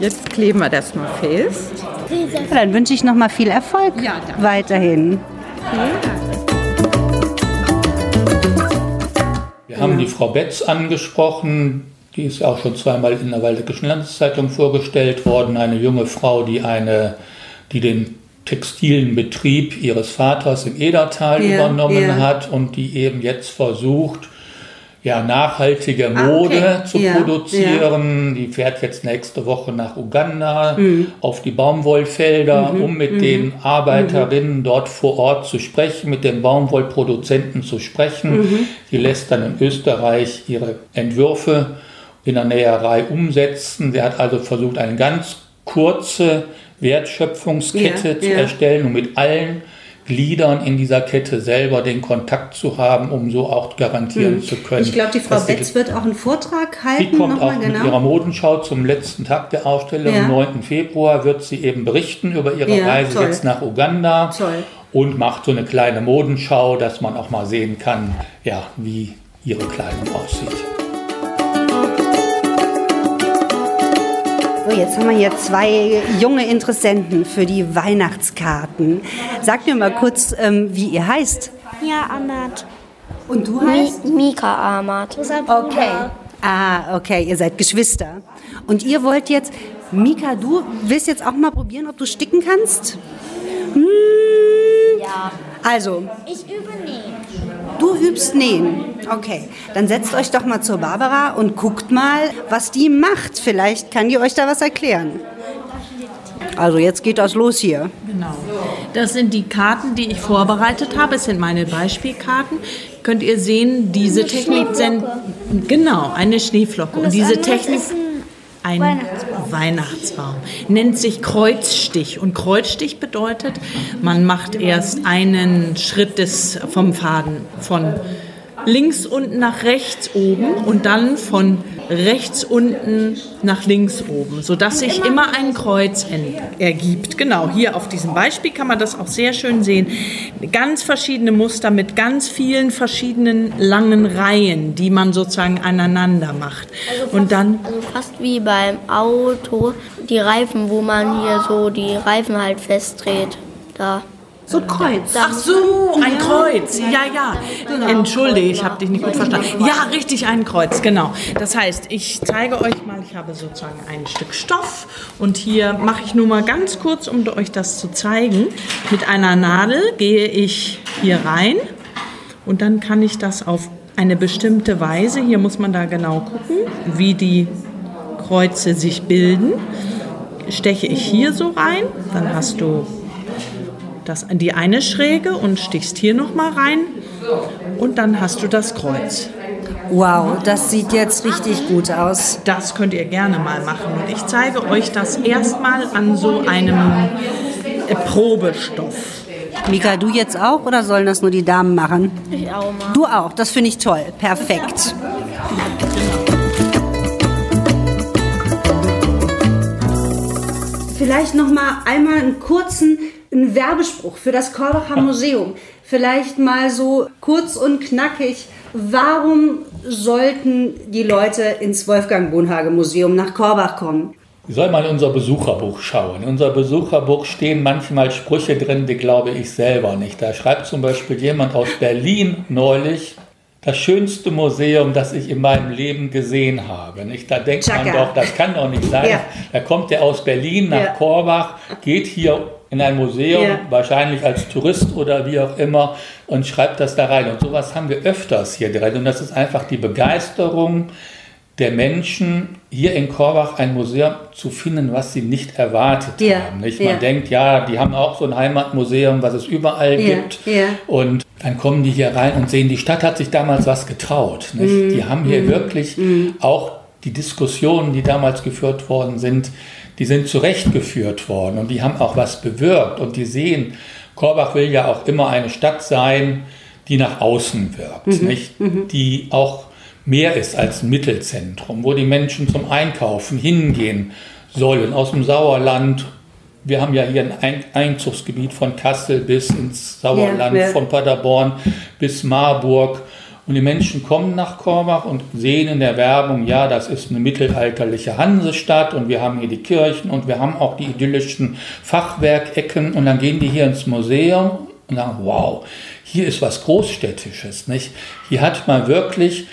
jetzt kleben wir das mal fest. Ja, dann wünsche ich noch mal viel Erfolg Ja, weiterhin. Wir haben die Frau Betz angesprochen. Die ist ja auch schon zweimal in der Waldeckeschen Landeszeitung vorgestellt worden. Eine junge Frau, die, eine, die den textilen Betrieb ihres Vaters im Edertal Ja, übernommen ja. hat und die eben jetzt versucht, ja, nachhaltige Ah, Mode okay. zu Ja, produzieren. Die fährt jetzt nächste Woche nach Uganda Mhm. auf die Baumwollfelder, um mit den Arbeiterinnen dort vor Ort zu sprechen, mit den Baumwollproduzenten zu sprechen. Mhm. Die lässt dann in Österreich ihre Entwürfe in der Näherei umsetzen. Sie hat also versucht, eine ganz kurze Wertschöpfungskette Ja, zu ja. erstellen und mit allen Gliedern in dieser Kette selber den Kontakt zu haben, um so auch garantieren zu können. Mhm. Ich glaube, die Frau Betz wird auch einen Vortrag Sie halten. kommt nochmal auch mit genau. ihrer Modenschau zum letzten Tag der Ausstellung, Ja. am 9. Februar, wird sie eben berichten über ihre Ja, Reise toll. jetzt nach Uganda Toll. und macht so eine kleine Modenschau, dass man auch mal sehen kann, ja, wie ihre Kleidung aussieht. So, jetzt haben wir hier zwei junge Interessenten für die Weihnachtskarten. Sagt mir mal kurz, ähm, wie ihr heißt. Ja, Amat. Und du Mi Mika Amat. Okay. Ah, okay, ihr seid Geschwister. Und ihr wollt jetzt, Mika, du willst jetzt auch mal probieren, ob du sticken kannst? Hm. Ja. Also, Ich übe nähen. Du übst nähen. Okay, dann setzt euch doch mal zur Barbara und guckt mal, was die macht. Vielleicht kann die euch da was erklären. Also jetzt geht das los hier. Genau. Das sind die Karten, die ich vorbereitet habe. Es sind meine Beispielkarten. Könnt ihr sehen, diese Technik sind genau eine Schneeflocke. Und, das diese Technik ist ein Weihnachtsbaum. Weihnachtsbaum nennt sich Kreuzstich. Und Kreuzstich bedeutet, man macht erst einen Schritt des vom Faden von links unten nach rechts oben und dann von rechts unten nach links oben, sodass sich immer ein Kreuz ergibt. Genau, hier auf diesem Beispiel kann man das auch sehr schön sehen. Ganz verschiedene Muster mit ganz vielen verschiedenen langen Reihen, die man sozusagen aneinander macht. und dann Also fast wie beim Auto, die Reifen, wo man hier so die Reifen halt festdreht. Da. So ein Kreuz. Ach so, ein Kreuz. Ja, ja. Entschuldige, ich habe dich nicht gut verstanden. Ja, richtig, ein Kreuz, genau. Das heißt, ich zeige euch mal, ich habe sozusagen ein Stück Stoff und hier mache ich nur mal ganz kurz, um euch das zu zeigen. Mit einer Nadel gehe ich hier rein und dann kann ich das auf eine bestimmte Weise. Hier muss man da genau gucken, wie die Kreuze sich bilden. Steche ich hier so rein, dann hast du das, die eine Schräge und stichst hier nochmal rein und dann hast du das Kreuz. Wow, das sieht jetzt richtig gut aus. Das könnt ihr gerne mal machen. Und ich zeige euch das erstmal an so einem äh, Probestoff. Mika, du jetzt auch oder sollen das nur die Damen machen? Ich auch mal. Du auch, das finde ich toll. Perfekt. Vielleicht noch mal einmal einen kurzen einen Werbespruch für das Korbacher Museum. Vielleicht mal so kurz und knackig. Warum sollten die Leute ins Wolfgang Bonhage Museum nach Korbach kommen? Sie soll mal in unser Besucherbuch schauen. In unser Besucherbuch stehen manchmal Sprüche drin, die glaube ich selber nicht. Da schreibt zum Beispiel jemand aus Berlin neulich, das schönste Museum, das ich in meinem Leben gesehen habe. Nicht? Da denkt man Chaka. doch, das kann doch nicht sein. Ja. Da kommt der aus Berlin nach Ja. Korbach, geht hier in ein Museum, Ja. wahrscheinlich als Tourist oder wie auch immer, und schreibt das da rein. Und sowas haben wir öfters hier drin. Und das ist einfach die Begeisterung der Menschen, hier in Korbach ein Museum zu finden, was sie nicht erwartet Ja, haben. Nicht? ja. Man denkt, ja, die haben auch so ein Heimatmuseum, was es überall Ja, gibt. ja. Und dann kommen die hier rein und sehen, die Stadt hat sich damals was getraut. Nicht? Mhm. Die haben hier wirklich auch die Diskussionen, die damals geführt worden sind, die sind zurechtgeführt worden und die haben auch was bewirkt. Und die sehen, Korbach will ja auch immer eine Stadt sein, die nach außen wirkt, Mhm. nicht? die auch mehr ist als ein Mittelzentrum, wo die Menschen zum Einkaufen hingehen sollen, aus dem Sauerland. Wir haben ja hier ein Ein- Einzugsgebiet von Kassel bis ins Sauerland, Ja, ja. von Paderborn bis Marburg. Und die Menschen kommen nach Korbach und sehen in der Werbung, ja, das ist eine mittelalterliche Hansestadt und wir haben hier die Kirchen und wir haben auch die idyllischen Fachwerkecken und dann gehen die hier ins Museum und sagen, wow, hier ist was Großstädtisches, nicht? Hier hat man wirklich,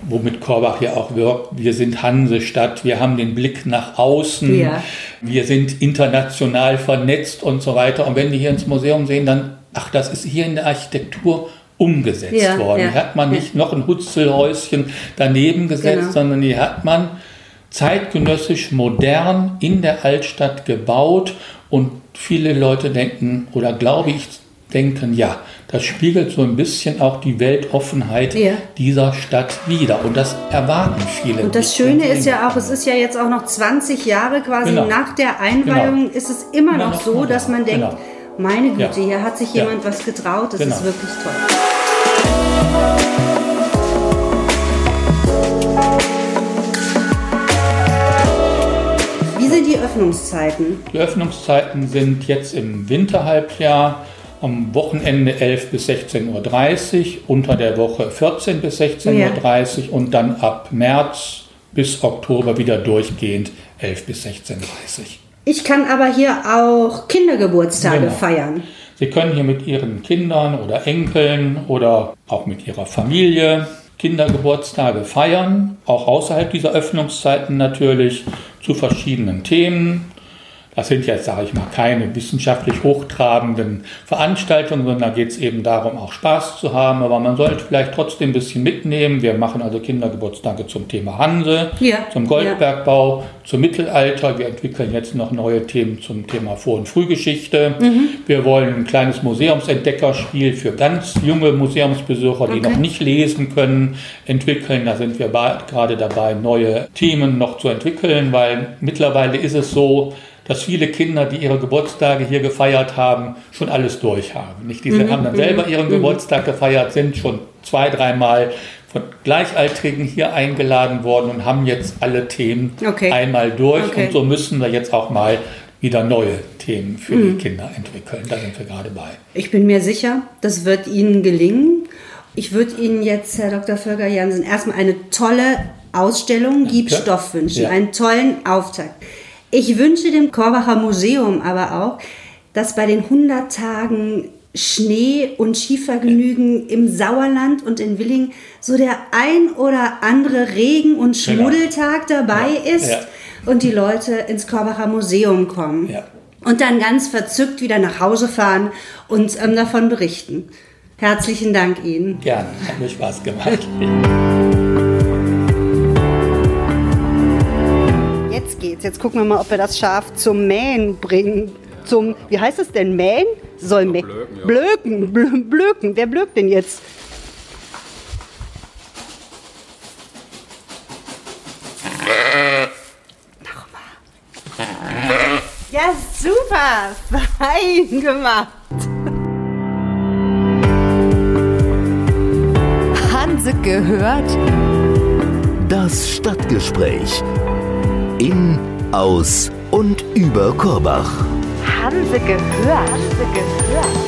womit Korbach ja auch wirkt, wir sind Hansestadt, wir haben den Blick nach außen, Ja. wir sind international vernetzt und so weiter. Und wenn die hier ins Museum sehen, dann, ach, das ist hier in der Architektur umgesetzt Ja, worden. ja, Hier hat man ja. nicht noch ein Hutzelhäuschen daneben gesetzt, Genau. sondern hier hat man zeitgenössisch modern in der Altstadt gebaut und viele Leute denken oder glaube ich denken, ja, das spiegelt so ein bisschen auch die Weltoffenheit Ja. dieser Stadt wider und das erwarten viele. Und das. Schöne ist ja auch, es ist ja jetzt auch noch 20 Jahre quasi Genau. nach der Einweihung, ist es immer, Immer noch noch so, dass man denkt, genau. meine Güte, Ja. hier hat sich Ja. jemand was getraut, das Genau. ist wirklich toll. Wie sind die Öffnungszeiten? Die Öffnungszeiten sind jetzt im Winterhalbjahr am Wochenende 11 bis 16.30 Uhr, unter der Woche 14 bis 16.30 Uhr und dann ab März bis Oktober wieder durchgehend 11 bis 16.30 Uhr. Ich kann aber hier auch Kindergeburtstage Genau. feiern. Sie können hier mit Ihren Kindern oder Enkeln oder auch mit Ihrer Familie Kindergeburtstage feiern, auch außerhalb dieser Öffnungszeiten natürlich zu verschiedenen Themen. Das sind jetzt, sage ich mal, keine wissenschaftlich hochtrabenden Veranstaltungen, sondern da geht es eben darum, auch Spaß zu haben. Aber man sollte vielleicht trotzdem ein bisschen mitnehmen. Wir machen also Kindergeburtstage zum Thema Hanse, Ja, zum Goldbergbau, zum Mittelalter. Wir entwickeln jetzt noch neue Themen zum Thema Vor- und Frühgeschichte. Wir wollen ein kleines Museumsentdeckerspiel für ganz junge Museumsbesucher, die Okay. noch nicht lesen können, entwickeln. Da sind wir gerade dabei, neue Themen noch zu entwickeln, weil mittlerweile ist es so, dass viele Kinder, die ihre Geburtstage hier gefeiert haben, schon alles durch haben. Nicht? Diese haben dann selber ihren Geburtstag gefeiert, sind schon zwei, dreimal von Gleichaltrigen hier eingeladen worden und haben jetzt alle Themen Okay. einmal durch. Okay. Und so müssen wir jetzt auch mal wieder neue Themen für die Kinder entwickeln. Da sind wir gerade bei. Ich bin mir sicher, das wird Ihnen gelingen. Ich würde Ihnen jetzt, Herr Dr. Völker Jansen, erstmal eine tolle Ausstellung Gib. Stoff wünschen, Ja. einen tollen Auftakt. Ich wünsche dem Korbacher Museum aber auch, dass bei den 100 Tagen Schnee- und Skivergnügen im Sauerland und in Willingen so der ein oder andere Regen- und Genau. Schmuddeltag dabei Ja, ist ja. und die Leute ins Korbacher Museum kommen. Ja. Und dann ganz verzückt wieder nach Hause fahren und ähm, davon berichten. Herzlichen Dank Ihnen. Gern, hat mir Spaß gemacht. Jetzt gucken wir mal, ob wir das Schaf zum Mähen bringen. Zum, wie heißt es denn? Mähen? Soll mähen. Blöken, Blöken, Blöken. Wer blökt denn jetzt? Nochmal. Ja, super. Fein gemacht. Hanse gehört. Das Stadtgespräch. In, aus und über Korbach. Hanse gehört. Hanse gehört.